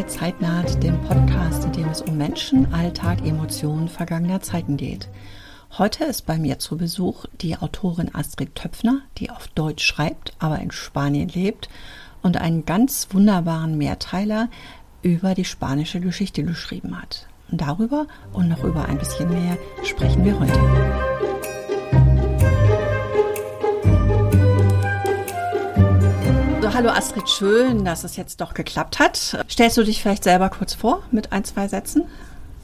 bei Zeitnaht, dem Podcast, in dem es um Menschen, Alltag, Emotionen vergangener Zeiten geht. Heute ist bei mir zu Besuch die Autorin Astrid Töpfner, die auf Deutsch schreibt, aber in Spanien lebt und einen ganz wunderbaren Mehrteiler über die spanische Geschichte geschrieben hat. Darüber und noch über ein bisschen mehr sprechen wir heute. So, hallo Astrid, schön, dass es jetzt doch geklappt hat. Stellst du dich vielleicht selber kurz vor mit ein, zwei Sätzen?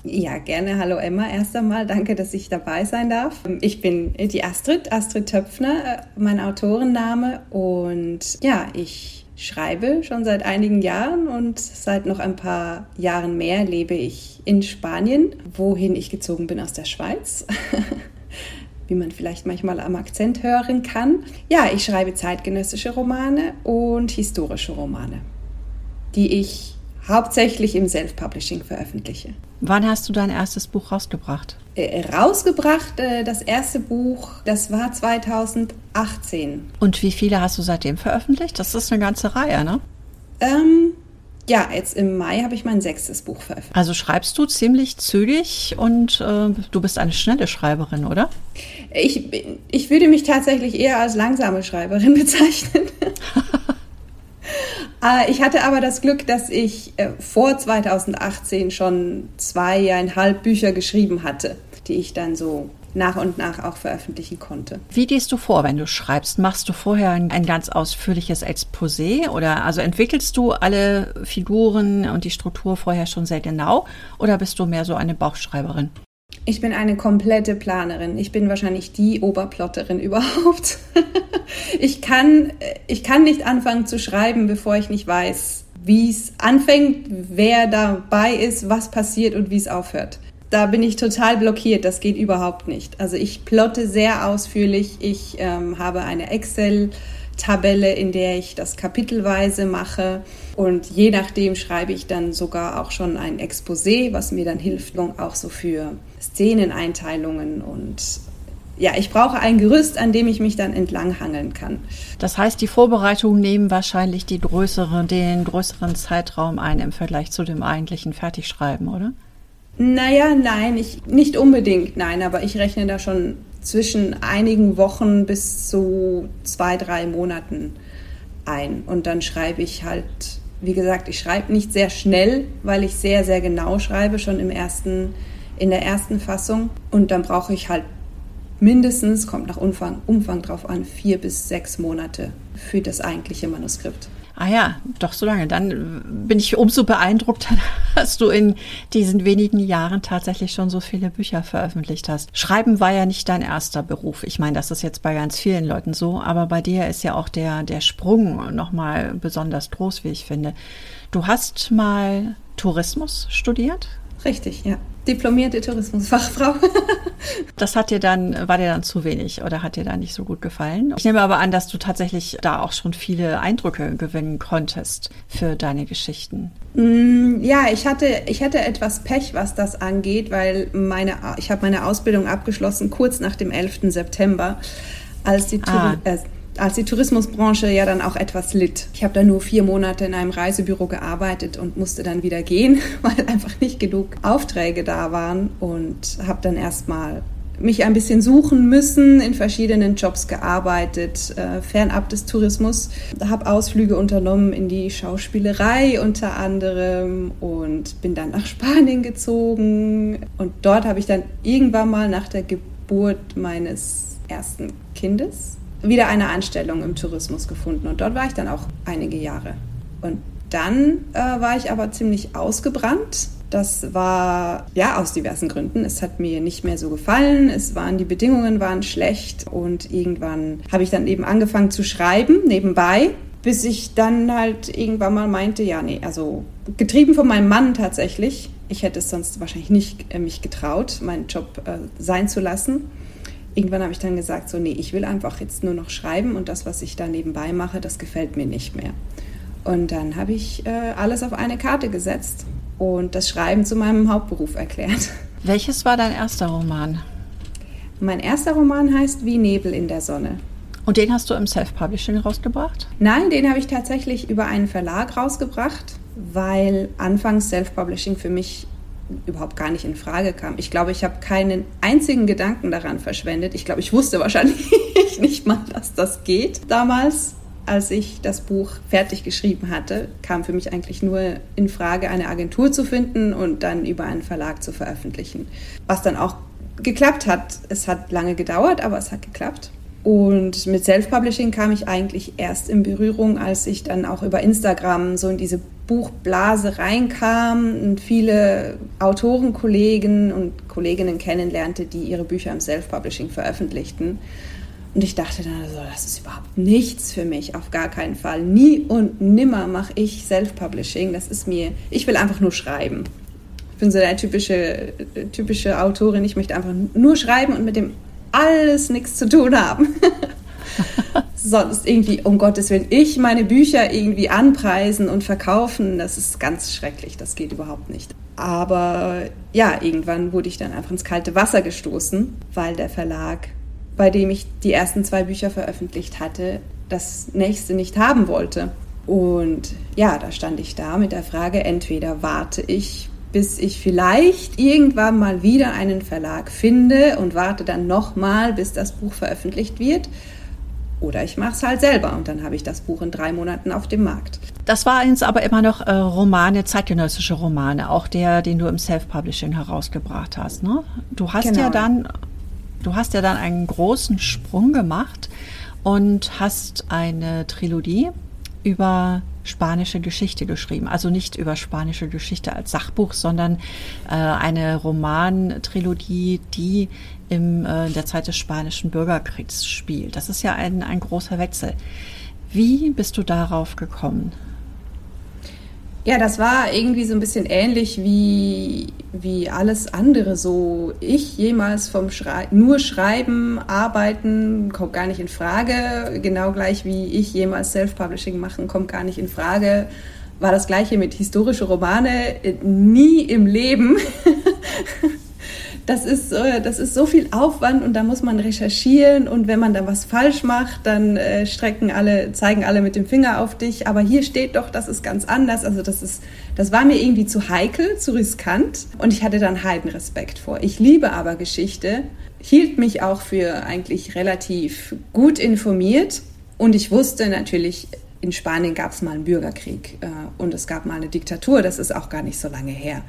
Ja, gerne. Hallo Emma. Erst einmal danke, dass ich dabei sein darf. Ich bin die Astrid, Astrid Töpfner, mein Autorenname. Und ja, ich schreibe schon seit einigen Jahren und seit noch ein paar Jahren mehr lebe ich in Spanien, wohin ich gezogen bin aus der Schweiz. Wie man vielleicht manchmal am Akzent hören kann. Ja, ich schreibe zeitgenössische Romane und historische Romane, die ich hauptsächlich im Self-Publishing veröffentliche. Wann hast du dein erstes Buch rausgebracht? Äh, rausgebracht, äh, das erste Buch, das war 2018. Und wie viele hast du seitdem veröffentlicht? Das ist eine ganze Reihe, ne? Ähm, ja, jetzt im Mai habe ich mein sechstes Buch veröffentlicht. Also schreibst du ziemlich zügig und äh, du bist eine schnelle Schreiberin, oder? Ich, ich würde mich tatsächlich eher als langsame Schreiberin bezeichnen. Äh, ich hatte aber das Glück, dass ich äh, vor 2018 schon zweieinhalb Bücher geschrieben hatte, die ich dann so nach und nach auch veröffentlichen konnte. Wie gehst du vor, wenn du schreibst? Machst du vorher ein, ein, ganz ausführliches Exposé oder also entwickelst du alle Figuren und die Struktur vorher schon sehr genau oder bist du mehr so eine Bauchschreiberin? Ich bin eine komplette Planerin. Ich bin wahrscheinlich die Oberplotterin überhaupt. ich, kann, ich kann nicht anfangen zu schreiben, bevor ich nicht weiß, wie es anfängt, wer dabei ist, was passiert und wie es aufhört. Da bin ich total blockiert. Das geht überhaupt nicht. Also ich plotte sehr ausführlich. Ich ähm, habe eine Excel. Tabelle, in der ich das kapitelweise mache. Und je nachdem schreibe ich dann sogar auch schon ein Exposé, was mir dann hilft, auch so für Szeneneinteilungen und ja, ich brauche ein Gerüst, an dem ich mich dann entlanghangeln kann. Das heißt, die Vorbereitungen nehmen wahrscheinlich die größere, den größeren Zeitraum ein im Vergleich zu dem eigentlichen Fertigschreiben, oder? Naja, nein, ich, nicht unbedingt, nein, aber ich rechne da schon zwischen einigen Wochen bis zu zwei, drei Monaten ein. Und dann schreibe ich halt, wie gesagt, ich schreibe nicht sehr schnell, weil ich sehr, sehr genau schreibe, schon im ersten in der ersten Fassung. Und dann brauche ich halt mindestens, kommt nach Umfang, Umfang drauf an, vier bis sechs Monate für das eigentliche Manuskript. Ah ja, doch so lange. Dann bin ich umso beeindruckt, dass du in diesen wenigen Jahren tatsächlich schon so viele Bücher veröffentlicht hast. Schreiben war ja nicht dein erster Beruf. Ich meine, das ist jetzt bei ganz vielen Leuten so, aber bei dir ist ja auch der, der Sprung nochmal besonders groß, wie ich finde. Du hast mal Tourismus studiert? Richtig, ja. Diplomierte Tourismusfachfrau. das hat dir dann, war dir dann zu wenig oder hat dir da nicht so gut gefallen? Ich nehme aber an, dass du tatsächlich da auch schon viele Eindrücke gewinnen konntest für deine Geschichten. Mm, ja, ich hatte, ich hatte etwas Pech, was das angeht, weil meine, ich habe meine Ausbildung abgeschlossen kurz nach dem 11. September, als die ah. äh, als die Tourismusbranche ja dann auch etwas litt. Ich habe da nur vier Monate in einem Reisebüro gearbeitet und musste dann wieder gehen, weil einfach nicht genug Aufträge da waren und habe dann erstmal mich ein bisschen suchen müssen, in verschiedenen Jobs gearbeitet, äh, fernab des Tourismus. Habe Ausflüge unternommen in die Schauspielerei unter anderem und bin dann nach Spanien gezogen. Und dort habe ich dann irgendwann mal nach der Geburt meines ersten Kindes wieder eine Anstellung im Tourismus gefunden und dort war ich dann auch einige Jahre. Und dann äh, war ich aber ziemlich ausgebrannt. Das war ja aus diversen Gründen. Es hat mir nicht mehr so gefallen. Es waren die Bedingungen waren schlecht und irgendwann habe ich dann eben angefangen zu schreiben nebenbei, bis ich dann halt irgendwann mal meinte, ja nee, also getrieben von meinem Mann tatsächlich. Ich hätte es sonst wahrscheinlich nicht äh, mich getraut, meinen Job äh, sein zu lassen irgendwann habe ich dann gesagt, so nee, ich will einfach jetzt nur noch schreiben und das, was ich da nebenbei mache, das gefällt mir nicht mehr. Und dann habe ich äh, alles auf eine Karte gesetzt und das Schreiben zu meinem Hauptberuf erklärt. Welches war dein erster Roman? Mein erster Roman heißt Wie Nebel in der Sonne. Und den hast du im Self-Publishing rausgebracht? Nein, den habe ich tatsächlich über einen Verlag rausgebracht. weil anfangs Self-Publishing für mich überhaupt gar nicht in Frage kam. Ich glaube, ich habe keinen einzigen Gedanken daran verschwendet. Ich glaube, ich wusste wahrscheinlich nicht mal, dass das geht. Damals, als ich das Buch fertig geschrieben hatte, kam für mich eigentlich nur in Frage, eine Agentur zu finden und dann über einen Verlag zu veröffentlichen. Was dann auch geklappt hat. Es hat lange gedauert, aber es hat geklappt. Und mit Self-Publishing kam ich eigentlich erst in Berührung, als ich dann auch über Instagram so in diese Buchblase reinkam und viele Autorenkollegen und Kolleginnen kennenlernte, die ihre Bücher im Self-Publishing veröffentlichten. Und ich dachte dann, also, das ist überhaupt nichts für mich, auf gar keinen Fall. Nie und nimmer mache ich Self-Publishing. Das ist mir, ich will einfach nur schreiben. Ich bin so eine typische, typische Autorin. Ich möchte einfach nur schreiben und mit dem alles nichts zu tun haben. Sonst irgendwie, um Gottes Willen, ich meine Bücher irgendwie anpreisen und verkaufen, das ist ganz schrecklich, das geht überhaupt nicht. Aber ja, irgendwann wurde ich dann einfach ins kalte Wasser gestoßen, weil der Verlag, bei dem ich die ersten zwei Bücher veröffentlicht hatte, das nächste nicht haben wollte. Und ja, da stand ich da mit der Frage, entweder warte ich, bis ich vielleicht irgendwann mal wieder einen Verlag finde und warte dann nochmal, bis das Buch veröffentlicht wird. Oder ich mache es halt selber und dann habe ich das Buch in drei Monaten auf dem Markt. Das war jetzt aber immer noch äh, Romane, zeitgenössische Romane, auch der, den du im Self-Publishing herausgebracht hast. Ne? Du hast genau. ja dann, du hast ja dann einen großen Sprung gemacht und hast eine Trilogie über spanische Geschichte geschrieben. Also nicht über spanische Geschichte als Sachbuch, sondern äh, eine Romantrilogie, die in äh, der Zeit des spanischen Bürgerkriegs spielt. Das ist ja ein, ein großer Wechsel. Wie bist du darauf gekommen? Ja, das war irgendwie so ein bisschen ähnlich wie, wie alles andere. So, ich jemals vom Schrei nur Schreiben, Arbeiten kommt gar nicht in Frage. Genau gleich wie ich jemals Self-Publishing machen, kommt gar nicht in Frage. War das gleiche mit historische Romane. Nie im Leben das ist, äh, das ist so viel Aufwand und da muss man recherchieren und wenn man da was falsch macht, dann äh, strecken alle, zeigen alle mit dem Finger auf dich. Aber hier steht doch, das ist ganz anders. Also das ist, das war mir irgendwie zu heikel, zu riskant und ich hatte dann Heidenrespekt vor. Ich liebe aber Geschichte, hielt mich auch für eigentlich relativ gut informiert und ich wusste natürlich, in Spanien gab es mal einen Bürgerkrieg äh, und es gab mal eine Diktatur, das ist auch gar nicht so lange her.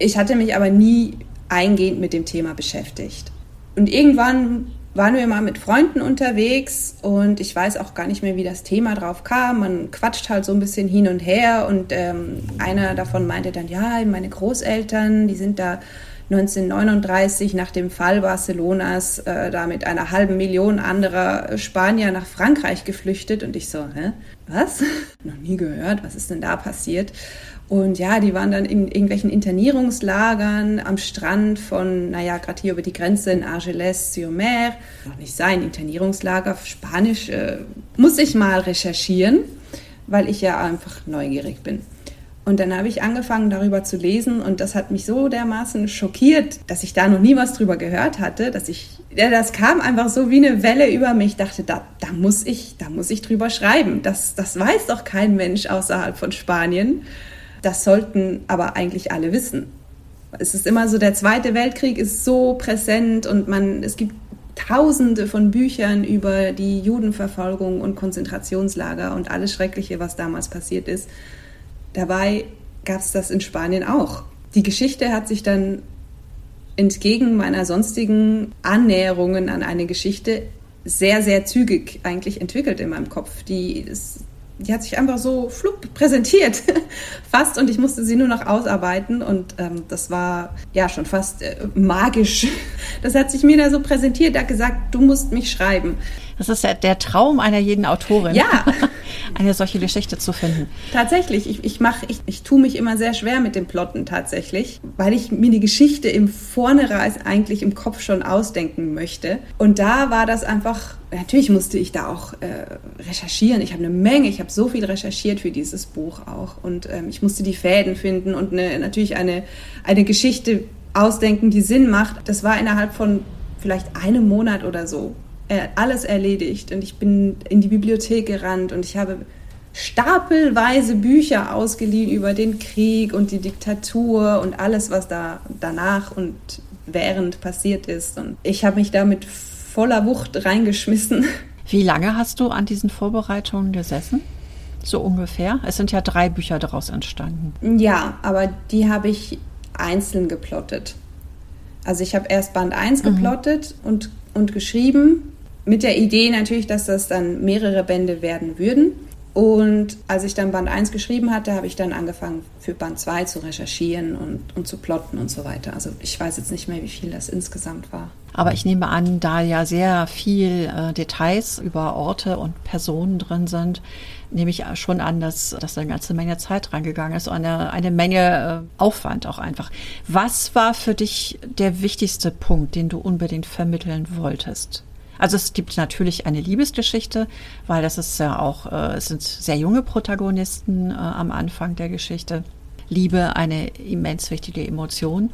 Ich hatte mich aber nie eingehend mit dem Thema beschäftigt. Und irgendwann waren wir mal mit Freunden unterwegs und ich weiß auch gar nicht mehr, wie das Thema drauf kam. Man quatscht halt so ein bisschen hin und her und ähm, einer davon meinte dann, ja, meine Großeltern, die sind da 1939 nach dem Fall Barcelonas äh, da mit einer halben Million anderer Spanier nach Frankreich geflüchtet und ich so, hä, was? Noch nie gehört, was ist denn da passiert? Und ja, die waren dann in irgendwelchen Internierungslagern am Strand von, naja, gerade hier über die Grenze in Argelès-sur-Mer. Noch nicht sein, Internierungslager, Spanisch, äh, muss ich mal recherchieren, weil ich ja einfach neugierig bin. Und dann habe ich angefangen, darüber zu lesen und das hat mich so dermaßen schockiert, dass ich da noch nie was drüber gehört hatte, dass ich, ja, das kam einfach so wie eine Welle über mich. Ich dachte, da, da muss ich, da muss ich drüber schreiben. Das, das weiß doch kein Mensch außerhalb von Spanien. Das sollten aber eigentlich alle wissen. Es ist immer so, der Zweite Weltkrieg ist so präsent und man, es gibt Tausende von Büchern über die Judenverfolgung und Konzentrationslager und alles Schreckliche, was damals passiert ist. Dabei gab es das in Spanien auch. Die Geschichte hat sich dann entgegen meiner sonstigen Annäherungen an eine Geschichte sehr, sehr zügig eigentlich entwickelt in meinem Kopf. Die die hat sich einfach so flupp präsentiert, fast, und ich musste sie nur noch ausarbeiten und ähm, das war ja schon fast äh, magisch. Das hat sich mir da so präsentiert, er hat gesagt, du musst mich schreiben. Das ist ja der Traum einer jeden Autorin. Ja. Eine solche Geschichte zu finden. Tatsächlich. Ich, ich mache, ich, ich tue mich immer sehr schwer mit dem Plotten tatsächlich, weil ich mir die Geschichte im Vornherein eigentlich im Kopf schon ausdenken möchte. Und da war das einfach, natürlich musste ich da auch äh, recherchieren. Ich habe eine Menge, ich habe so viel recherchiert für dieses Buch auch. Und ähm, ich musste die Fäden finden und eine, natürlich eine, eine Geschichte ausdenken, die Sinn macht. Das war innerhalb von vielleicht einem Monat oder so alles erledigt und ich bin in die Bibliothek gerannt und ich habe stapelweise Bücher ausgeliehen über den Krieg und die Diktatur und alles, was da danach und während passiert ist. Und ich habe mich da mit voller Wucht reingeschmissen. Wie lange hast du an diesen Vorbereitungen gesessen? So ungefähr? Es sind ja drei Bücher daraus entstanden. Ja, aber die habe ich einzeln geplottet. Also ich habe erst Band 1 mhm. geplottet und, und geschrieben, mit der Idee natürlich, dass das dann mehrere Bände werden würden. Und als ich dann Band 1 geschrieben hatte, habe ich dann angefangen, für Band 2 zu recherchieren und, und zu plotten und so weiter. Also ich weiß jetzt nicht mehr, wie viel das insgesamt war. Aber ich nehme an, da ja sehr viel äh, Details über Orte und Personen drin sind, nehme ich schon an, dass, dass da eine ganze Menge Zeit reingegangen ist eine, eine Menge äh, Aufwand auch einfach. Was war für dich der wichtigste Punkt, den du unbedingt vermitteln wolltest? Also es gibt natürlich eine Liebesgeschichte, weil das ist ja auch, äh, es sind sehr junge Protagonisten äh, am Anfang der Geschichte. Liebe eine immens wichtige Emotion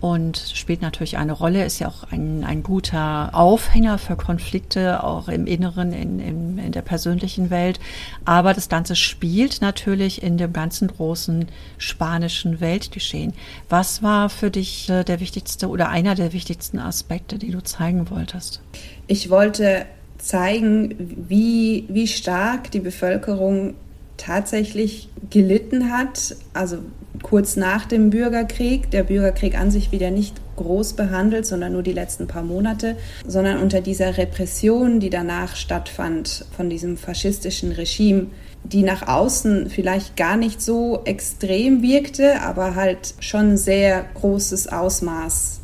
und spielt natürlich eine Rolle, ist ja auch ein, ein guter Aufhänger für Konflikte, auch im Inneren, in, in, in der persönlichen Welt. Aber das Ganze spielt natürlich in dem ganzen großen spanischen Weltgeschehen. Was war für dich äh, der wichtigste oder einer der wichtigsten Aspekte, die du zeigen wolltest? Ich wollte zeigen, wie, wie stark die Bevölkerung tatsächlich gelitten hat, also kurz nach dem Bürgerkrieg, der Bürgerkrieg an sich wieder nicht groß behandelt, sondern nur die letzten paar Monate, sondern unter dieser Repression, die danach stattfand von diesem faschistischen Regime, die nach außen vielleicht gar nicht so extrem wirkte, aber halt schon sehr großes Ausmaß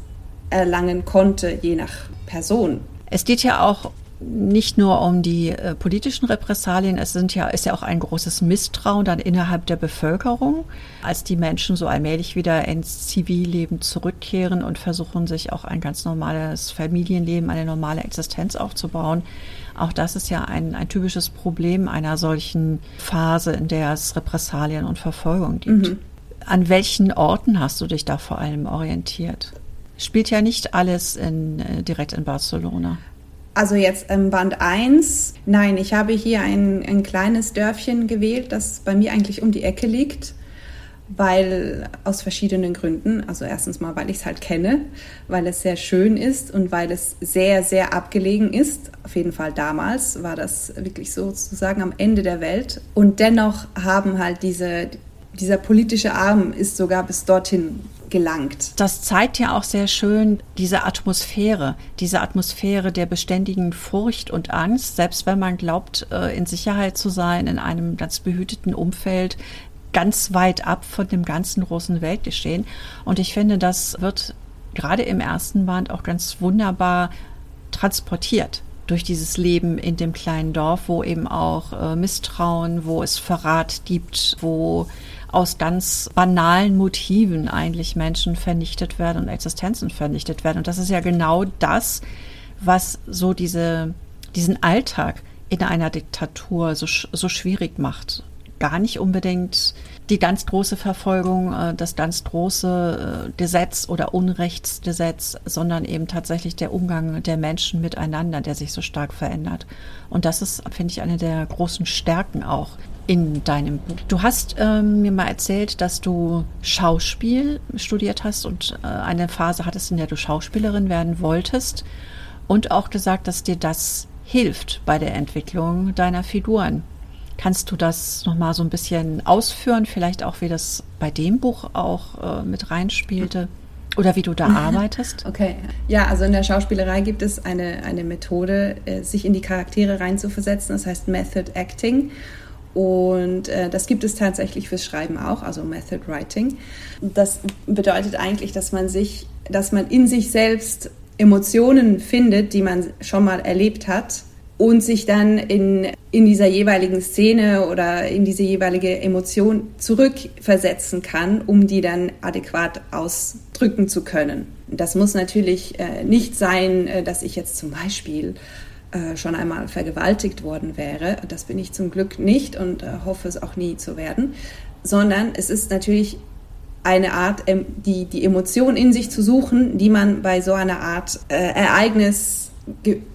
erlangen konnte, je nach Person. Es geht ja auch nicht nur um die äh, politischen Repressalien, es sind ja, ist ja auch ein großes Misstrauen dann innerhalb der Bevölkerung, als die Menschen so allmählich wieder ins Zivilleben zurückkehren und versuchen, sich auch ein ganz normales Familienleben, eine normale Existenz aufzubauen. Auch das ist ja ein, ein typisches Problem einer solchen Phase, in der es Repressalien und Verfolgung gibt. Mhm. An welchen Orten hast du dich da vor allem orientiert? Spielt ja nicht alles in, äh, direkt in Barcelona. Also jetzt im Band 1, nein, ich habe hier ein, ein kleines Dörfchen gewählt, das bei mir eigentlich um die Ecke liegt, weil aus verschiedenen Gründen. Also erstens mal, weil ich es halt kenne, weil es sehr schön ist und weil es sehr, sehr abgelegen ist. Auf jeden Fall damals war das wirklich sozusagen am Ende der Welt. Und dennoch haben halt diese, dieser politische Arm ist sogar bis dorthin gelangt. Das zeigt ja auch sehr schön diese Atmosphäre, diese Atmosphäre der beständigen Furcht und Angst, selbst wenn man glaubt, äh, in Sicherheit zu sein, in einem ganz behüteten Umfeld, ganz weit ab von dem ganzen großen Weltgeschehen. Und ich finde, das wird gerade im ersten Band auch ganz wunderbar transportiert durch dieses Leben in dem kleinen Dorf, wo eben auch äh, Misstrauen, wo es Verrat gibt, wo aus ganz banalen Motiven eigentlich Menschen vernichtet werden und Existenzen vernichtet werden. Und das ist ja genau das, was so diese, diesen Alltag in einer Diktatur so, so schwierig macht. Gar nicht unbedingt die ganz große Verfolgung, äh, das ganz große äh, Gesetz oder Unrechtsgesetz, sondern eben tatsächlich der Umgang der Menschen miteinander, der sich so stark verändert. Und das ist, finde ich, eine der großen Stärken auch in deinem Buch. Du hast ähm, mir mal erzählt, dass du Schauspiel studiert hast und äh, eine Phase hattest, in der du Schauspielerin werden wolltest und auch gesagt, dass dir das hilft bei der Entwicklung deiner Figuren. Kannst du das nochmal so ein bisschen ausführen, vielleicht auch, wie das bei dem Buch auch äh, mit reinspielte? Oder wie du da arbeitest? Okay. Ja, also in der Schauspielerei gibt es eine, eine Methode, äh, sich in die Charaktere reinzuversetzen. Das heißt Method Acting. Und äh, das gibt es tatsächlich fürs Schreiben auch, also Method Writing. Das bedeutet eigentlich, dass man sich, dass man in sich selbst Emotionen findet, die man schon mal erlebt hat und sich dann in, in dieser jeweiligen Szene oder in diese jeweilige Emotion zurückversetzen kann, um die dann adäquat ausdrücken zu können. Das muss natürlich äh, nicht sein, äh, dass ich jetzt zum Beispiel äh, schon einmal vergewaltigt worden wäre. Das bin ich zum Glück nicht und äh, hoffe es auch nie zu werden, sondern es ist natürlich eine Art, ähm, die, die Emotion in sich zu suchen, die man bei so einer Art äh, Ereignis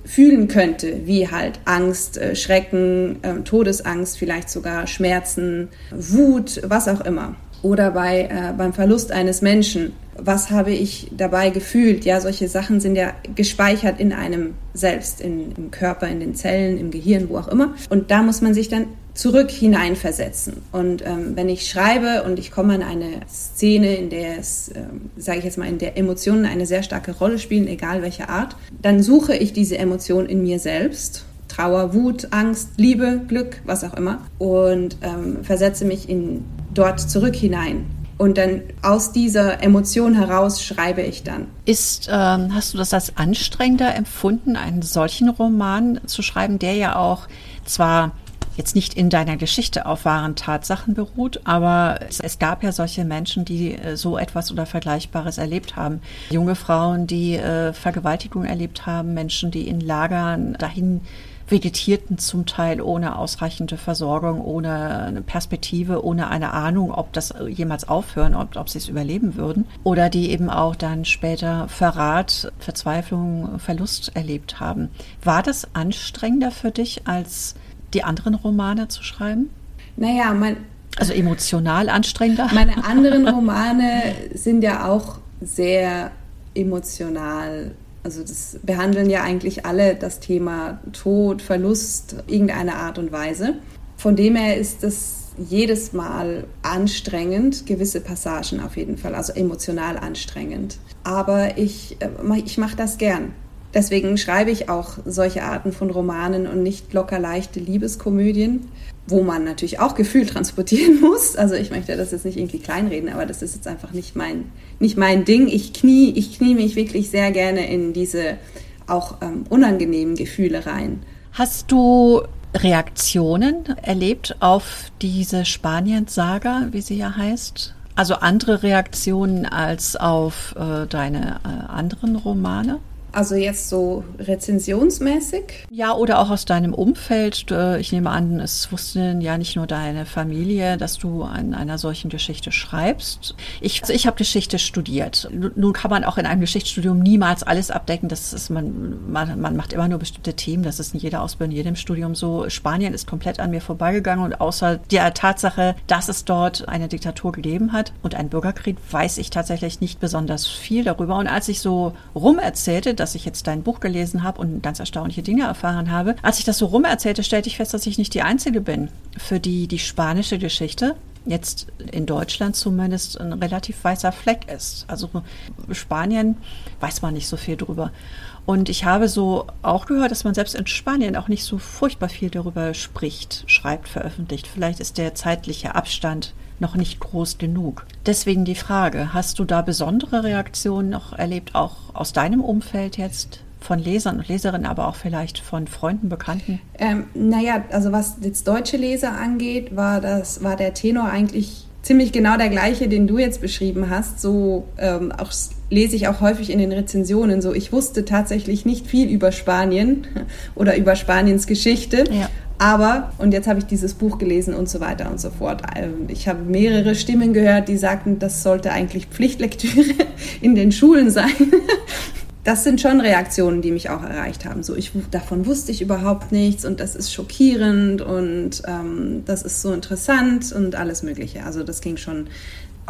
fühlen könnte, wie halt Angst, äh, Schrecken, äh, Todesangst, vielleicht sogar Schmerzen, Wut, was auch immer. Oder bei, äh, beim Verlust eines Menschen. Was habe ich dabei gefühlt? Ja, solche Sachen sind ja gespeichert in einem selbst, in, im Körper, in den Zellen, im Gehirn, wo auch immer. Und da muss man sich dann zurück hineinversetzen. Und ähm, wenn ich schreibe und ich komme an eine Szene, in der es, ähm, sage ich jetzt mal, in der Emotionen eine sehr starke Rolle spielen, egal welche Art, dann suche ich diese Emotion in mir selbst. Trauer, Wut, Angst, Liebe, Glück, was auch immer. Und ähm, versetze mich in dort zurück hinein. Und dann aus dieser Emotion heraus schreibe ich dann. Ist, ähm, hast du das als anstrengender empfunden, einen solchen Roman zu schreiben, der ja auch zwar jetzt nicht in deiner Geschichte auf wahren Tatsachen beruht, aber es, es, gab ja solche Menschen, die äh, so etwas oder Vergleichbares erlebt haben. Junge Frauen, die äh, Vergewaltigung erlebt haben, Menschen, die in Lagern dahin vegetierten zum Teil ohne ausreichende Versorgung, ohne eine Perspektive, ohne eine Ahnung, ob das jemals aufhören, ob, ob sie es überleben würden. Oder die eben auch dann später Verrat, Verzweiflung, Verlust erlebt haben. War das anstrengender für dich als die anderen Romane zu schreiben? Naja, mein. Also emotional anstrengender? Meine anderen Romane sind ja auch sehr emotional. Also das behandeln ja eigentlich alle das Thema Tod, Verlust, irgendeiner Art und Weise. Von dem her ist es jedes Mal anstrengend, gewisse Passagen auf jeden Fall, also emotional anstrengend. Aber ich, äh, ich mache das gern. Deswegen schreibe ich auch solche Arten von Romanen und nicht locker leichte Liebeskomödien, wo man natürlich auch Gefühl transportieren muss. Also ich möchte das jetzt nicht irgendwie kleinreden, aber das ist jetzt einfach nicht mein, nicht mein Ding. Ich knie, ich knie mich wirklich sehr gerne in diese auch ähm, unangenehmen Gefühle rein. Hast du Reaktionen erlebt auf diese Spanien-Saga, wie sie ja heißt? Also andere Reaktionen als auf äh, deine äh, anderen Romane? Also jetzt so rezensionsmäßig? Ja, oder auch aus deinem Umfeld. Ich nehme an, es wusste ja nicht nur deine Familie, dass du an einer solchen Geschichte schreibst. Ich, also ich habe Geschichte studiert. Nun kann man auch in einem Geschichtsstudium niemals alles abdecken. Das ist, man, man, man macht immer nur bestimmte Themen. Das ist in jeder Ausbildung, in jedem Studium so. Spanien ist komplett an mir vorbeigegangen und außer der Tatsache, dass es dort eine Diktatur gegeben hat und einen Bürgerkrieg, weiß ich tatsächlich nicht besonders viel darüber. Und als ich so rum erzählte, dass ich jetzt dein Buch gelesen habe und ganz erstaunliche Dinge erfahren habe. Als ich das so rum erzählte, stellte ich fest, dass ich nicht die Einzige bin, für die die spanische Geschichte jetzt in Deutschland zumindest ein relativ weißer Fleck ist. Also Spanien weiß man nicht so viel drüber. Und ich habe so auch gehört, dass man selbst in Spanien auch nicht so furchtbar viel darüber spricht, schreibt, veröffentlicht. Vielleicht ist der zeitliche Abstand noch nicht groß genug. Deswegen die Frage, hast du da besondere Reaktionen noch erlebt, auch aus deinem Umfeld jetzt? Von Lesern und Leserinnen, aber auch vielleicht von Freunden, Bekannten? Ähm, naja, also was jetzt deutsche Leser angeht, war, das, war der Tenor eigentlich ziemlich genau der gleiche, den du jetzt beschrieben hast. So ähm, auch lese ich auch häufig in den Rezensionen. So, ich wusste tatsächlich nicht viel über Spanien oder über Spaniens Geschichte. Ja. Aber, und jetzt habe ich dieses Buch gelesen und so weiter und so fort. Ähm, ich habe mehrere Stimmen gehört, die sagten, das sollte eigentlich Pflichtlektüre in den Schulen sein. Das sind schon Reaktionen, die mich auch erreicht haben. So, ich, davon wusste ich überhaupt nichts und das ist schockierend und ähm, das ist so interessant und alles Mögliche. Also das ging schon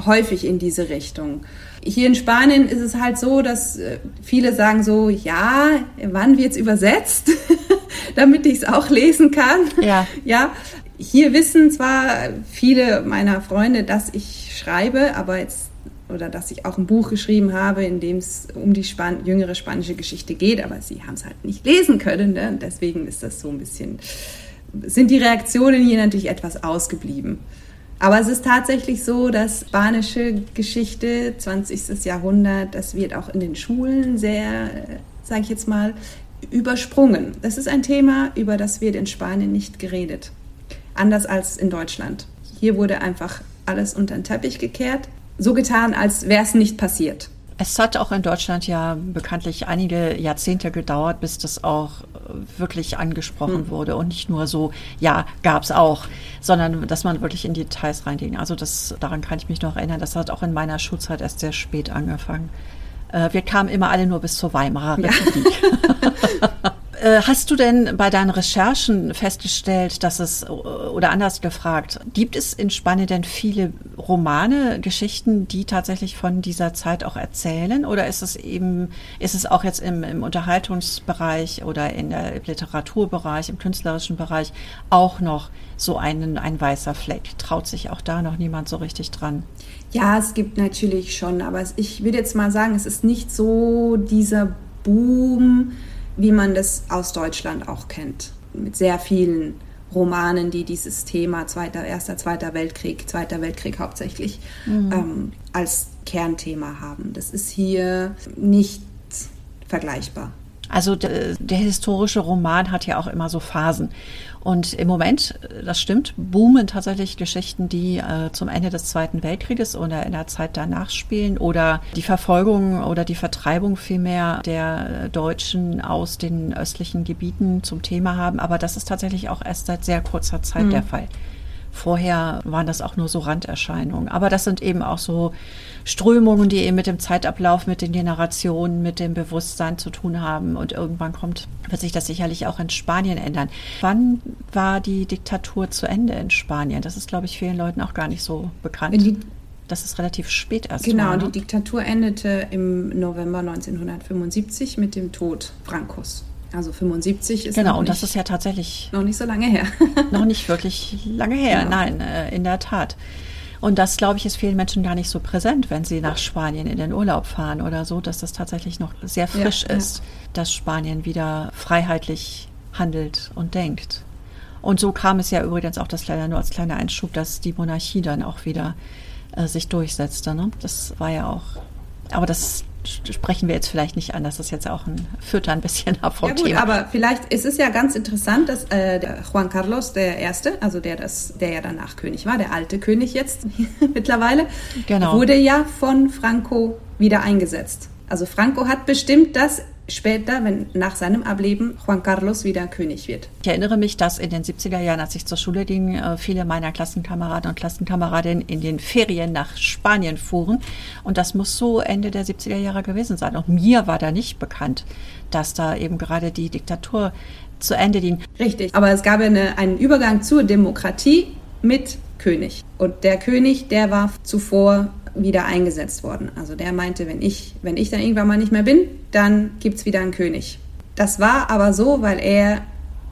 häufig in diese Richtung. Hier in Spanien ist es halt so, dass äh, viele sagen so, ja, wann wird es übersetzt, damit ich es auch lesen kann. Ja. ja. Hier wissen zwar viele meiner Freunde, dass ich schreibe, aber jetzt oder dass ich auch ein Buch geschrieben habe, in dem es um die Span jüngere spanische Geschichte geht, aber sie haben es halt nicht lesen können. Ne? deswegen ist das so ein bisschen, sind die Reaktionen hier natürlich etwas ausgeblieben. Aber es ist tatsächlich so, dass spanische Geschichte, 20. Jahrhundert, das wird auch in den Schulen sehr, sage ich jetzt mal, übersprungen. Das ist ein Thema, über das wird in Spanien nicht geredet. Anders als in Deutschland. Hier wurde einfach alles unter den Teppich gekehrt, so getan, als wäre es nicht passiert. Es hat auch in Deutschland ja bekanntlich einige Jahrzehnte gedauert, bis das auch äh, wirklich angesprochen hm. wurde und nicht nur so, ja, gab es auch, sondern dass man wirklich in die Details reinging. Also das, daran kann ich mich noch erinnern. Das hat auch in meiner Schulzeit erst sehr spät angefangen. Äh, wir kamen immer alle nur bis zur Weimarer Republik. Ja. Äh, hast du denn bei deinen Recherchen festgestellt, dass es, oder anders gefragt, gibt es in Spanien denn viele Romane, Geschichten, die tatsächlich von dieser Zeit auch erzählen? Oder ist es eben, ist es auch jetzt im, im Unterhaltungsbereich oder in der Literaturbereich, im künstlerischen Bereich auch noch so einen, ein weißer Fleck? Traut sich auch da noch niemand so richtig dran? Ja, es gibt natürlich schon, aber ich würde jetzt mal sagen, es ist nicht so dieser Boom, wie man das aus Deutschland auch kennt, mit sehr vielen Romanen, die dieses Thema Zweiter, Erster, Zweiter Weltkrieg, Zweiter Weltkrieg hauptsächlich mhm. ähm, als Kernthema haben. Das ist hier nicht vergleichbar. Also der, der, historische Roman hat ja auch immer so Phasen. Und im Moment, das stimmt, boomen tatsächlich Geschichten, die äh, zum Ende des Zweiten Weltkrieges oder in der Zeit danach spielen oder die Verfolgung oder die Vertreibung vielmehr der Deutschen aus den östlichen Gebieten zum Thema haben. Aber das ist tatsächlich auch erst seit sehr kurzer Zeit mhm. der Fall. Vorher waren das auch nur so Randerscheinungen. Aber das sind eben auch so Strömungen, die eben mit dem Zeitablauf, mit den Generationen, mit dem Bewusstsein zu tun haben. Und irgendwann kommt, wird sich das sicherlich auch in Spanien ändern. Wann war die Diktatur zu Ende in Spanien? Das ist, glaube ich, vielen Leuten auch gar nicht so bekannt. Das ist relativ spät erst. Genau, war, ne? die Diktatur endete im November 1975 mit dem Tod Francos. Also 75 ist Genau, und das ist ja tatsächlich noch nicht so lange her. noch nicht wirklich lange her, genau. nein, äh, in der Tat. Und das, glaube ich, ist vielen Menschen gar nicht so präsent, wenn sie nach Spanien in den Urlaub fahren oder so, dass das tatsächlich noch sehr frisch ja, ist, ja. dass Spanien wieder freiheitlich handelt und denkt. Und so kam es ja übrigens auch, das leider nur als kleiner Einschub, dass die Monarchie dann auch wieder äh, sich durchsetzte. Ne? Das war ja auch, aber das sprechen wir jetzt vielleicht nicht an. Das ist jetzt auch ein, da ein bisschen ab vom ja gut, Thema. Aber vielleicht ist es ja ganz interessant, dass äh, Juan Carlos der Erste, also der das, der ja danach König war, der alte König jetzt mittlerweile, genau. wurde ja von Franco wieder eingesetzt. Also Franco hat bestimmt, dass später, wenn nach seinem Ableben Juan Carlos wieder König wird. Ich erinnere mich, dass in den 70er Jahren, als ich zur Schule ging, äh, viele meiner Klassenkameraden und Klassenkameradinnen in den Ferien nach Spanien fuhren. Und das muss so Ende der 70er Jahre gewesen sein. Und mir war da nicht bekannt, dass da eben gerade die Diktatur zu Ende ging. Richtig, aber es gab eine, einen Übergang zur Demokratie mit König. Und der König, der war zuvor wieder eingesetzt worden. Also der meinte, wenn ich, wenn ich dann irgendwann mal nicht mehr bin, dann gibt es wieder einen König. Das war aber so, weil er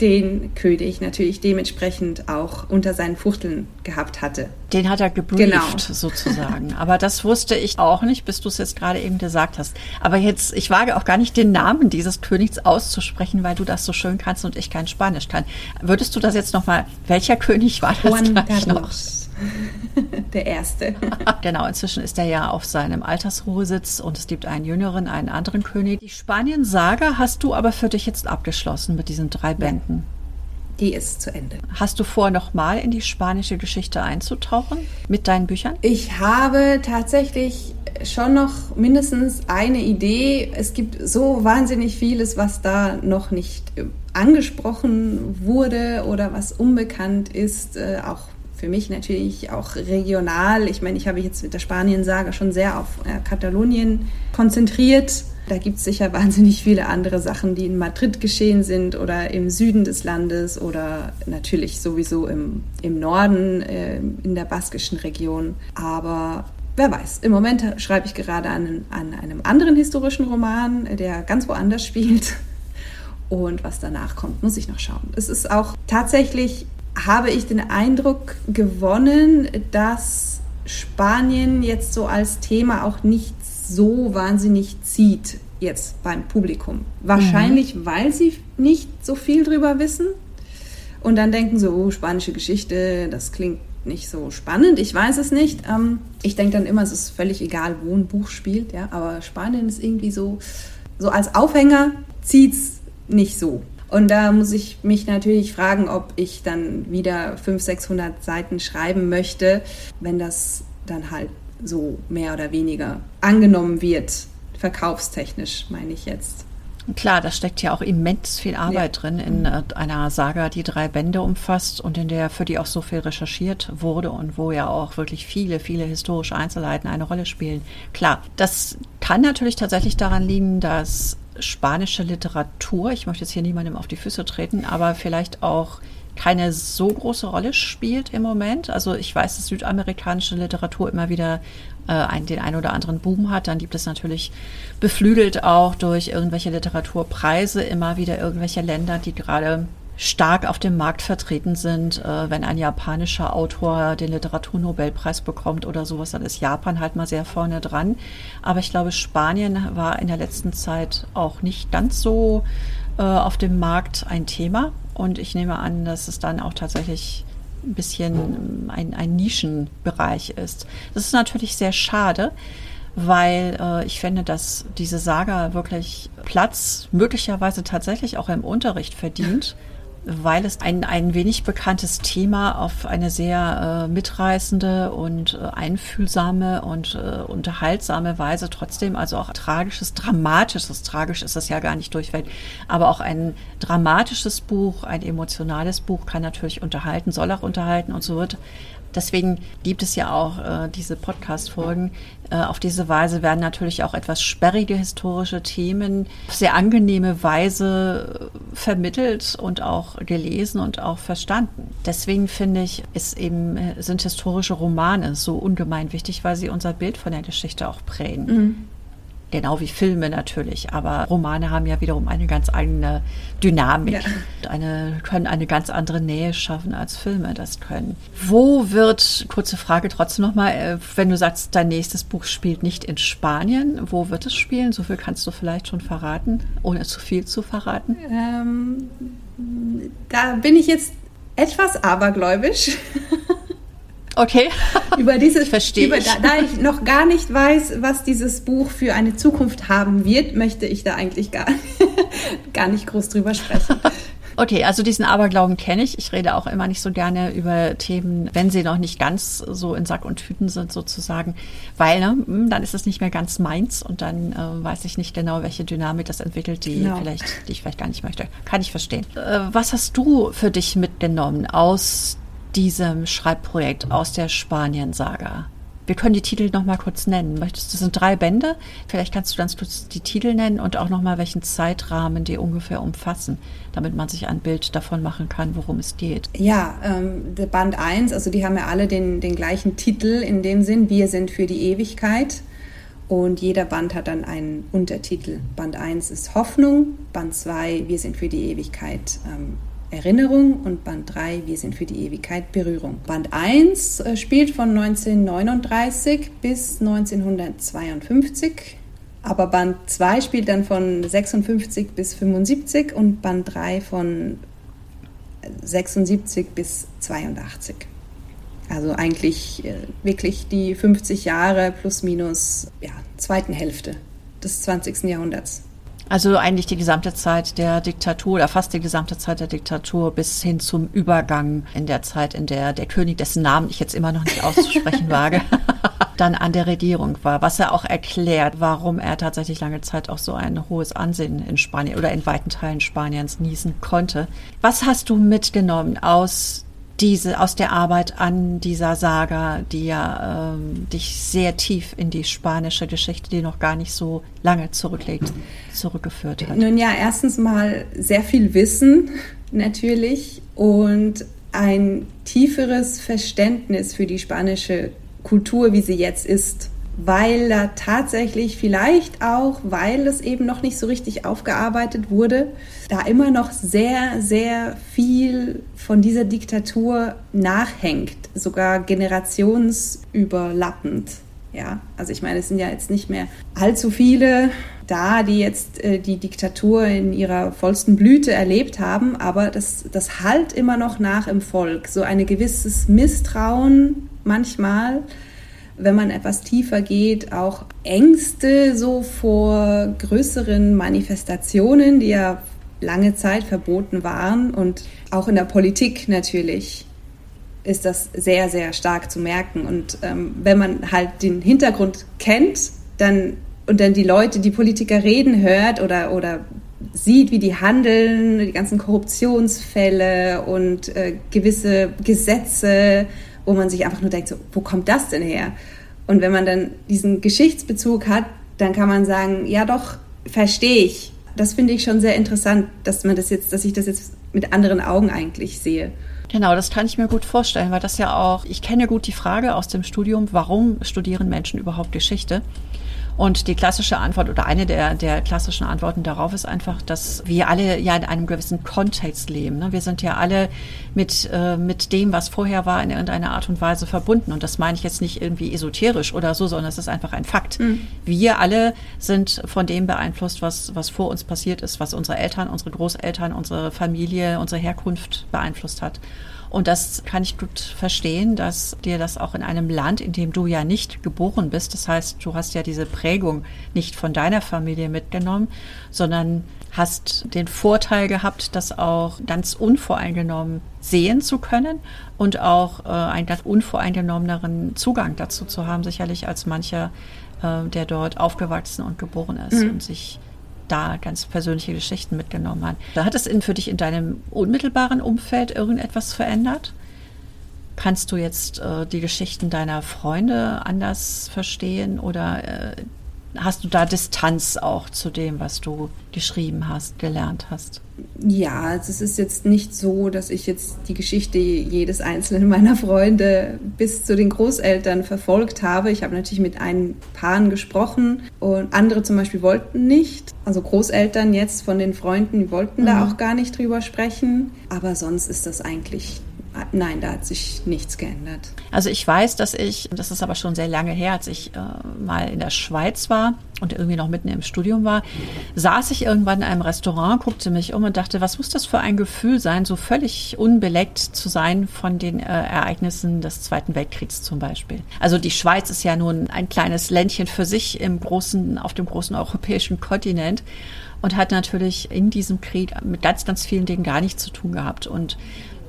den König natürlich dementsprechend auch unter seinen Fuchteln gehabt hatte. Den hat er gebrieft genau. sozusagen. Aber das wusste ich auch nicht, bis du es jetzt gerade eben gesagt hast. Aber jetzt, ich wage auch gar nicht den Namen dieses Königs auszusprechen, weil du das so schön kannst und ich kein Spanisch kann. Würdest du das jetzt nochmal, welcher König war das Juan Carlos. der Erste. genau, inzwischen ist er ja auf seinem Altersruhesitz und es gibt einen jüngeren, einen anderen König. Die Spanien-Saga hast du aber für dich jetzt abgeschlossen mit diesen drei Bänden. Die ist zu Ende. Hast du vor, nochmal in die spanische Geschichte einzutauchen mit deinen Büchern? Ich habe tatsächlich schon noch mindestens eine Idee. Es gibt so wahnsinnig vieles, was da noch nicht angesprochen wurde oder was unbekannt ist, äh, auch für mich natürlich auch regional. Ich meine, ich habe jetzt mit der Spanien-Saga schon sehr auf äh, Katalonien konzentriert. Da gibt es sicher wahnsinnig viele andere Sachen, die in Madrid geschehen sind oder im Süden des Landes oder natürlich sowieso im, im Norden, äh, in der baskischen Region. Aber wer weiß, im Moment schreibe ich gerade an, an einem anderen historischen Roman, der ganz woanders spielt. Und was danach kommt, muss ich noch schauen. Es ist auch tatsächlich habe ich den Eindruck gewonnen, dass Spanien jetzt so als Thema auch nicht so wahnsinnig zieht jetzt beim Publikum. Wahrscheinlich, mhm. weil sie nicht so viel drüber wissen und dann denken so, oh, spanische Geschichte, das klingt nicht so spannend, ich weiß es nicht. Ähm, ich denke dann immer, es ist völlig egal, wo ein Buch spielt, ja, aber Spanien ist irgendwie so, so als Aufhänger zieht es nicht so. Und da muss ich mich natürlich fragen, ob ich dann wieder 500, 600 Seiten schreiben möchte, wenn das dann halt so mehr oder weniger angenommen wird, verkaufstechnisch meine ich jetzt. Klar, da steckt ja auch immens viel Arbeit ja. drin in äh, einer Saga, die drei Bände umfasst und in der für die auch so viel recherchiert wurde und wo ja auch wirklich viele, viele historische Einzelheiten eine Rolle spielen. Klar, das kann natürlich tatsächlich daran liegen, dass spanische Literatur, ich möchte jetzt hier niemandem auf die Füße treten, aber vielleicht auch keine so große Rolle spielt im Moment. Also ich weiß, dass südamerikanische Literatur immer wieder äh, ein, den einen oder anderen Boom hat. Dann gibt es natürlich beflügelt auch durch irgendwelche Literaturpreise immer wieder irgendwelche Länder, die gerade stark auf dem Markt vertreten sind. Äh, wenn ein japanischer Autor den Literaturnobelpreis bekommt oder sowas, dann ist Japan halt mal sehr vorne dran. Aber ich glaube, Spanien war in der letzten Zeit auch nicht ganz so äh, auf dem Markt ein Thema. Und ich nehme an, dass es dann auch tatsächlich ein bisschen ein, ein Nischenbereich ist. Das ist natürlich sehr schade, weil äh, ich finde, dass diese Saga wirklich Platz möglicherweise tatsächlich auch im Unterricht verdient weil es ein, ein wenig bekanntes Thema auf eine sehr äh, mitreißende und äh, einfühlsame und äh, unterhaltsame Weise trotzdem, also auch tragisches, dramatisches, tragisch ist das ja gar nicht durchweg, aber auch ein dramatisches Buch, ein emotionales Buch kann natürlich unterhalten, soll auch unterhalten und so wird Deswegen gibt es ja auch äh, diese Podcast-Folgen. Äh, auf diese Weise werden natürlich auch etwas sperrige historische Themen auf sehr angenehme Weise äh, vermittelt und auch gelesen und auch verstanden. Deswegen finde ich, ist eben, äh, sind historische Romane so ungemein wichtig, weil sie unser Bild von der Geschichte auch prägen. Mhm. Genau wie Filme natürlich, aber Romane haben ja wiederum eine ganz eigene Dynamik. Ja. Eine, können eine ganz andere Nähe schaffen, als Filme das können. Wo wird, kurze Frage trotzdem nochmal, äh, wenn du sagst, dein nächstes Buch spielt nicht in Spanien, wo wird es spielen? So viel kannst du vielleicht schon verraten, ohne zu viel zu verraten. Ähm, da bin ich jetzt etwas abergläubisch. Okay. über dieses, Verstehe über, da, da, ich noch gar nicht weiß, was dieses Buch für eine Zukunft haben wird, möchte ich da eigentlich gar, gar nicht groß drüber sprechen. Okay, also diesen Aberglauben kenne ich. Ich rede auch immer nicht so gerne über Themen, wenn sie noch nicht ganz so in Sack und Tüten sind sozusagen, weil ne, hm, dann ist es nicht mehr ganz meins und dann äh, weiß ich nicht genau, welche Dynamik das entwickelt, die genau. vielleicht, die ich vielleicht gar nicht möchte. Kann ich verstehen. Äh, was hast du für dich mitgenommen aus diesem Schreibprojekt aus der Spanien-Saga? Wir können die Titel noch mal kurz nennen. Möchtest das sind drei Bände? Vielleicht kannst du ganz kurz die Titel nennen und auch noch mal welchen Zeitrahmen die ungefähr umfassen, damit man sich ein Bild davon machen kann, worum es geht. Ja, ähm, Band 1, also die haben ja alle den, den gleichen Titel in dem Sinn, wir sind für die Ewigkeit. Und jeder Band hat dann einen Untertitel. Band 1 ist Hoffnung, Band 2 Wir sind für die Ewigkeit ähm, Erinnerung und Band 3 Wir sind für die Ewigkeit Berührung. Band 1 äh, spielt von 1939 bis 1952, aber Band 2 spielt dann von 56 bis 75 und Band 3 von 76 bis 82. Also eigentlich äh, wirklich die 50 Jahre plus minus ja, zweiten Hälfte des 20. Jahrhunderts. Also eigentlich die gesamte Zeit der Diktatur oder fast die gesamte Zeit der Diktatur bis hin zum Übergang in der Zeit, in der der König, dessen Namen ich jetzt immer noch nicht auszusprechen wage, dann an der Regierung war, was er auch erklärt, warum er tatsächlich lange Zeit auch so ein hohes Ansehen in Spanien oder in weiten Teilen Spaniens niesen konnte. Was hast du mitgenommen aus diese aus der Arbeit an dieser Saga, die ja ähm, dich sehr tief in die spanische Geschichte, die noch gar nicht so lange zurücklegt, zurückgeführt hat? Nun ja, erstens mal sehr viel Wissen natürlich und ein tieferes Verständnis für die spanische Kultur, wie sie jetzt ist weil da tatsächlich vielleicht auch, weil es eben noch nicht so richtig aufgearbeitet wurde, da immer noch sehr, sehr viel von dieser Diktatur nachhängt, sogar generationsüberlappend. Ja, also ich meine, es sind ja jetzt nicht mehr allzu viele da, die jetzt äh, die Diktatur in ihrer vollsten Blüte erlebt haben, aber das, das halt immer noch nach im Volk. So ein gewisses Misstrauen manchmal wenn man etwas tiefer geht, auch Ängste so vor größeren Manifestationen, die ja lange Zeit verboten waren und auch in der Politik natürlich ist das sehr, sehr stark zu merken. Und ähm, wenn man halt den Hintergrund kennt, dann und dann die Leute, die Politiker reden hört oder, oder sieht, wie die handeln, die ganzen Korruptionsfälle und äh, gewisse Gesetze, wo man sich einfach nur denkt, so, wo kommt das denn her? Und wenn man dann diesen Geschichtsbezug hat, dann kann man sagen, ja doch, verstehe ich. das finde ich schon sehr interessant, dass man das jetzt, dass ich das jetzt mit anderen Augen eigentlich sehe. Genau, das kann ich mir gut vorstellen, weil das ja auch, ich kenne gut die Frage aus dem Studium, warum studieren Menschen überhaupt Geschichte? Und die klassische Antwort oder eine der, der klassischen Antworten darauf ist einfach, dass wir alle ja in einem gewissen Kontext leben. Ne? Wir sind ja alle mit, äh, mit dem, was vorher war, in irgendeiner Art und Weise verbunden. Und das meine ich jetzt nicht irgendwie esoterisch oder so, sondern es ist einfach ein Fakt. Mhm. Wir alle sind von dem beeinflusst, was, was vor uns passiert ist, was unsere Eltern, unsere Großeltern, unsere Familie, unsere Herkunft beeinflusst hat. Und das kann ich gut verstehen, dass dir das auch in einem Land, in dem du ja nicht geboren bist, das heißt, du hast ja diese Prägung nicht von deiner Familie mitgenommen, sondern hast den Vorteil gehabt, das auch ganz unvoreingenommen sehen zu können und auch äh, einen ganz unvoreingenommeneren Zugang dazu zu haben, sicherlich als mancher, äh, der dort aufgewachsen und geboren ist mhm. und sich da ganz persönliche Geschichten mitgenommen hat. Hat es für dich in deinem unmittelbaren Umfeld irgendetwas verändert? Kannst du jetzt äh, die Geschichten deiner Freunde anders verstehen oder äh, hast du da Distanz auch zu dem, was du geschrieben hast, gelernt hast? Ja, also es ist jetzt nicht so, dass ich jetzt die Geschichte jedes einzelnen meiner Freunde bis zu den Großeltern verfolgt habe. Ich habe natürlich mit ein Paaren gesprochen und andere zum Beispiel wollten nicht. Also Großeltern jetzt von den Freunden, die wollten mhm. da auch gar nicht drüber sprechen. Aber sonst ist das eigentlich Nein, da hat sich nichts geändert. Also ich weiß, dass ich, das ist aber schon sehr lange her, als ich äh, mal in der Schweiz war und irgendwie noch mitten im Studium war, saß ich irgendwann in einem Restaurant, guckte mich um und dachte, was muss das für ein Gefühl sein, so völlig unbeleckt zu sein von den äh, Ereignissen des Zweiten Weltkriegs zum Beispiel. Also die Schweiz ist ja nun ein kleines Ländchen für sich im großen, auf dem großen europäischen Kontinent und hat natürlich in diesem Krieg mit ganz, ganz vielen Dingen gar nichts zu tun gehabt und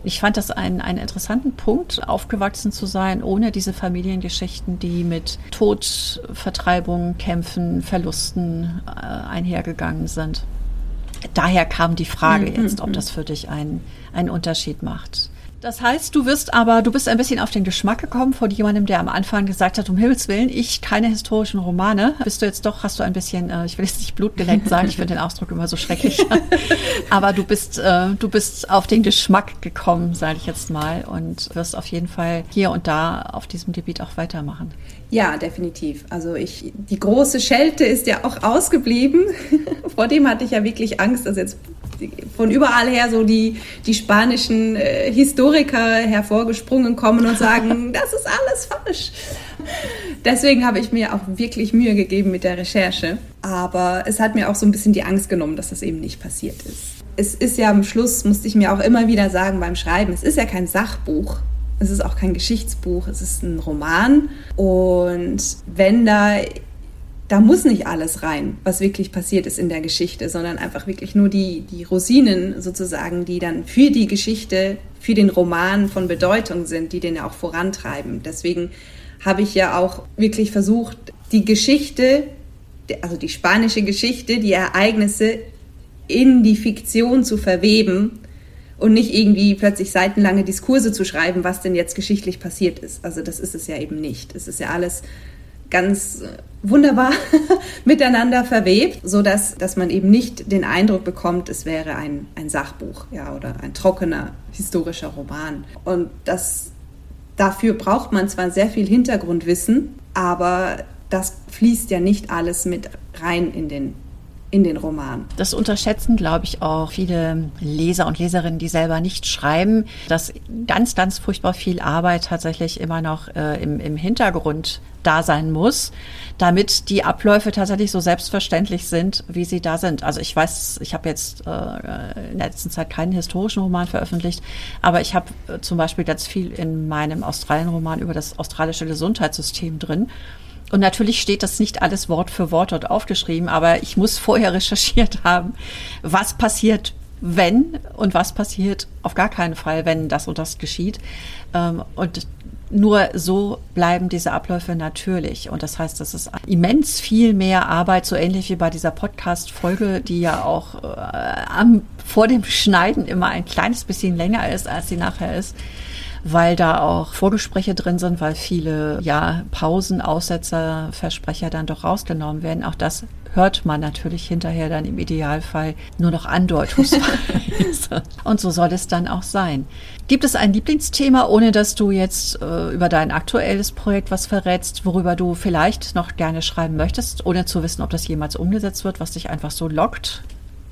ich fand das einen, einen interessanten Punkt, aufgewachsen zu sein, ohne diese Familiengeschichten, die mit Tod, Vertreibung, Kämpfen, Verlusten äh, einhergegangen sind. Daher kam die Frage mhm. jetzt, ob mhm. das für dich einen, einen Unterschied macht. Das heißt, du wirst aber, du bist ein bisschen auf den Geschmack gekommen von jemandem, der am Anfang gesagt hat, um Himmels Willen, ich keine historischen Romane. Bist du jetzt doch, hast du ein bisschen, äh, ich will jetzt nicht blutgeleckt sagen, ich finde den Ausdruck immer so schrecklich. aber du bist, äh, du bist auf den Geschmack gekommen, sage ich jetzt mal, und wirst auf jeden Fall hier und da auf diesem Gebiet auch weitermachen. Ja, definitiv. Also ich, die große Schelte ist ja auch ausgeblieben. Vor dem hatte ich ja wirklich Angst, dass jetzt von überall her so die, die spanischen äh, Historiker hervorgesprungen kommen und sagen, das ist alles falsch. Deswegen habe ich mir auch wirklich Mühe gegeben mit der Recherche. Aber es hat mir auch so ein bisschen die Angst genommen, dass das eben nicht passiert ist. Es ist ja am Schluss, musste ich mir auch immer wieder sagen beim Schreiben, es ist ja kein Sachbuch. Es ist auch kein Geschichtsbuch, es ist ein Roman. Und wenn da da muss nicht alles rein, was wirklich passiert ist in der Geschichte, sondern einfach wirklich nur die, die Rosinen sozusagen, die dann für die Geschichte, für den Roman von Bedeutung sind, die den ja auch vorantreiben. Deswegen habe ich ja auch wirklich versucht, die Geschichte, also die spanische Geschichte, die Ereignisse in die Fiktion zu verweben und nicht irgendwie plötzlich seitenlange Diskurse zu schreiben, was denn jetzt geschichtlich passiert ist. Also das ist es ja eben nicht. Es ist ja alles ganz wunderbar miteinander verwebt, so dass, dass man eben nicht den Eindruck bekommt, es wäre ein, ein Sachbuch ja, oder ein trockener historischer Roman. Und das, dafür braucht man zwar sehr viel Hintergrundwissen, aber das fließt ja nicht alles mit rein in den in den Roman. Das unterschätzen, glaube ich, auch viele Leser und Leserinnen, die selber nicht schreiben, dass ganz, ganz furchtbar viel Arbeit tatsächlich immer noch äh, im, im Hintergrund da sein muss, damit die Abläufe tatsächlich so selbstverständlich sind, wie sie da sind. Also ich weiß, ich habe jetzt äh, in der letzten Zeit keinen historischen Roman veröffentlicht, aber ich habe äh, zum Beispiel ganz viel in meinem Australien-Roman über das australische Gesundheitssystem drin. Und natürlich steht das nicht alles Wort für Wort dort aufgeschrieben, aber ich muss vorher recherchiert haben, was passiert, wenn und was passiert auf gar keinen Fall, wenn das und das geschieht. Ähm, und nur so bleiben diese Abläufe natürlich. Und das heißt, das ist immens viel mehr Arbeit, so ähnlich wie bei dieser Podcast-Folge, die ja auch äh, am, vor dem Schneiden immer ein kleines bisschen länger ist, als sie nachher ist weil da auch Vorgespräche drin sind, weil viele ja Pausen, Aussetzer, Versprecher dann doch rausgenommen werden. Auch das hört man natürlich hinterher dann im Idealfall nur noch andeutungsweise. und so soll es dann auch sein. Gibt es ein Lieblingsthema, ohne dass du jetzt äh, über dein aktuelles Projekt was verrätst, worüber du vielleicht noch gerne schreiben möchtest, ohne zu wissen, ob das jemals umgesetzt wird, was dich einfach so lockt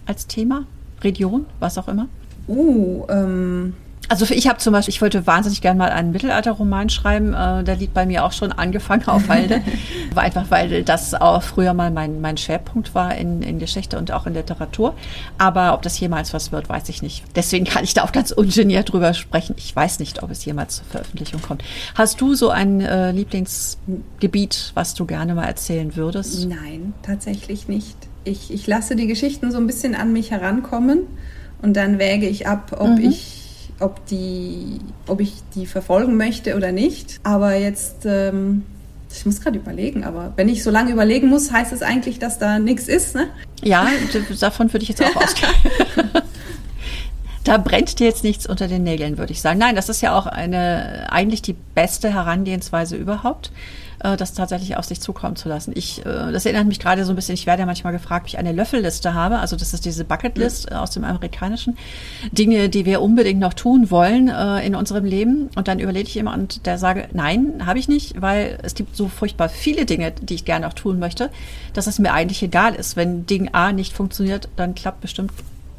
als Thema? Region, was auch immer? Uh, ähm, also ich habe zum Beispiel, ich wollte wahnsinnig gerne mal einen Mittelalterroman schreiben. Äh, der liegt bei mir auch schon angefangen auf Halde. einfach weil das auch früher mal mein, mein Schwerpunkt war in, in Geschichte und auch in Literatur. Aber ob das jemals was wird, weiß ich nicht. Deswegen kann ich da auch ganz ungeniert drüber sprechen. Ich weiß nicht, ob es jemals zur Veröffentlichung kommt. Hast du so ein äh, Lieblingsgebiet, was du gerne mal erzählen würdest? Nein, tatsächlich nicht. Ich, ich lasse die Geschichten so ein bisschen an mich herankommen und dann wäge ich ab, ob mhm. ich ob, die, ob ich die verfolgen möchte oder nicht. Aber jetzt, ähm, ich muss gerade überlegen, aber wenn ich so lange überlegen muss, heißt es eigentlich, dass da nichts ist, ne? Ja, davon würde ich jetzt auch ausgehen. Da brennt dir jetzt nichts unter den Nägeln, würde ich sagen. Nein, das ist ja auch eine, eigentlich die beste Herangehensweise überhaupt äh, das tatsächlich auf sich zukommen zu lassen. Ich, äh, das erinnert mich gerade so ein bisschen, ich werde ja manchmal gefragt, ob ich eine Löffelliste habe. Also das ist diese Bucketlist mhm. aus dem Amerikanischen. Dinge, die wir unbedingt noch tun wollen äh, in unserem Leben. Und dann überlege ich immer und der sage, nein, habe ich nicht, weil es gibt so furchtbar viele Dinge, die ich gerne noch tun möchte, dass es mir eigentlich egal ist. Wenn Ding A nicht funktioniert, dann klappt bestimmt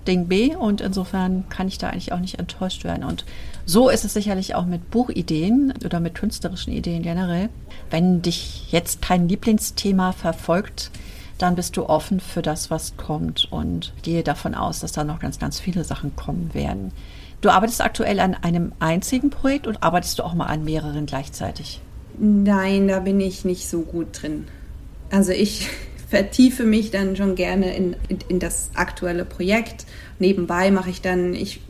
Ding B und insofern kann ich da eigentlich auch nicht enttäuscht werden. Und so ist es sicherlich auch mit Buchideen oder mit künstlerischen Ideen generell. Wenn dich jetzt kein Lieblingsthema verfolgt, dann bist du offen für das, was kommt und gehe davon aus, dass da noch ganz, ganz viele Sachen kommen werden. Du arbeitest aktuell an einem einzigen Projekt und arbeitest du auch mal an mehreren gleichzeitig? Nein, da bin ich nicht so gut drin. Also ich vertiefe mich dann schon gerne in, in, in das aktuelle Projekt. Nebenbei mache ich dann, ich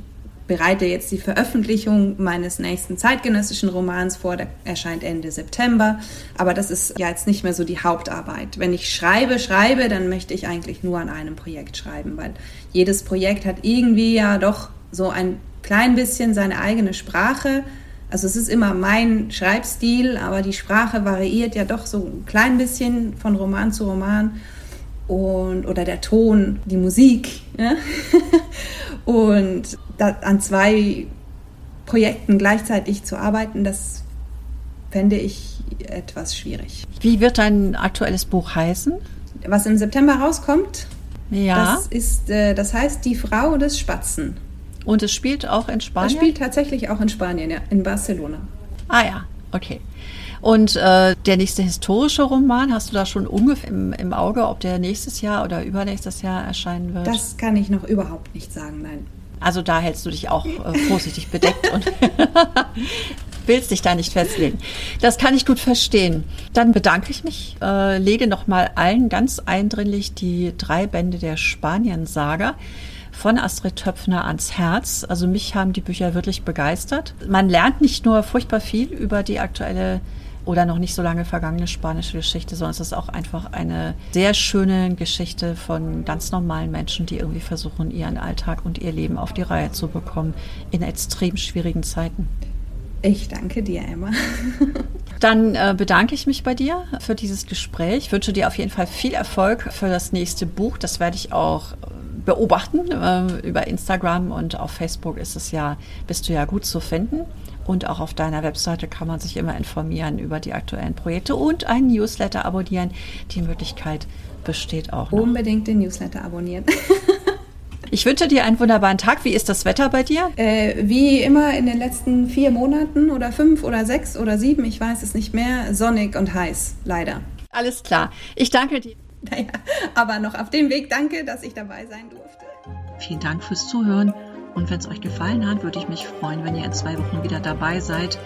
bereite jetzt die Veröffentlichung meines nächsten zeitgenössischen Romans vor, der erscheint Ende September. Aber das ist ja jetzt nicht mehr so die Hauptarbeit. Wenn ich schreibe, schreibe, dann möchte ich eigentlich nur an einem Projekt schreiben, weil jedes Projekt hat irgendwie ja doch so ein klein bisschen seine eigene Sprache. Also es ist immer mein Schreibstil, aber die Sprache variiert ja doch so ein klein bisschen von Roman zu Roman und oder der Ton, die Musik. Ja? und an zwei Projekten gleichzeitig zu arbeiten, das fände ich etwas schwierig. Wie wird dein aktuelles Buch heißen? Was im September rauskommt, ja. das ist, äh, das heißt Die Frau des Spatzen. Und es spielt auch in Spanien? Es spielt tatsächlich auch in Spanien, ja, in Barcelona. Ah ja, okay. Und äh, der nächste historische Roman, hast du da schon ungefähr im, im, Auge, ob der nächstes Jahr oder übernächstes Jahr erscheinen wird? Das kann ich noch überhaupt nicht sagen, nein. Also da hältst du dich auch äh, vorsichtig bedeckt und willst dich da nicht festlegen. Das kann ich gut verstehen. Dann bedanke ich mich, äh, lege nochmal allen ganz eindringlich die drei Bände der Spanien-Saga von Astrid Töpfner ans Herz. Also mich haben die Bücher wirklich begeistert. Man lernt nicht nur furchtbar viel über die aktuelle oder noch nicht so lange vergangene spanische Geschichte, sondern es ist auch einfach eine sehr schöne Geschichte von ganz normalen Menschen, die irgendwie versuchen, ihren Alltag und ihr Leben auf die Reihe zu bekommen in extrem schwierigen Zeiten. Ich danke dir, Emma. Dann äh, bedanke ich mich bei dir für dieses Gespräch. Ich wünsche dir auf jeden Fall viel Erfolg für das nächste Buch. Das werde ich auch beobachten. Äh, über Instagram und auf Facebook ist es ja, bist du ja gut zu finden. Und auch auf deiner Webseite kann man sich immer informieren über die aktuellen Projekte und einen Newsletter abonnieren. Die Möglichkeit besteht auch. Noch. Unbedingt den Newsletter abonnieren. Ich wünsche dir einen wunderbaren Tag. Wie ist das Wetter bei dir? Äh, wie immer in den letzten vier Monaten oder fünf oder sechs oder sieben, ich weiß es nicht mehr, sonnig und heiß, leider. Alles klar. Ich danke dir. Naja, aber noch auf dem Weg danke, dass ich dabei sein durfte. Vielen Dank fürs Zuhören. Und wenn es euch gefallen hat, würde ich mich freuen, wenn ihr in zwei Wochen wieder dabei seid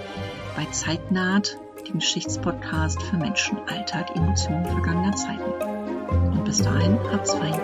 bei Zeitnaht, dem Geschichtspodcast für Menschen, Alltag, Emotionen vergangener Zeiten. Und bis dahin, habt's fein.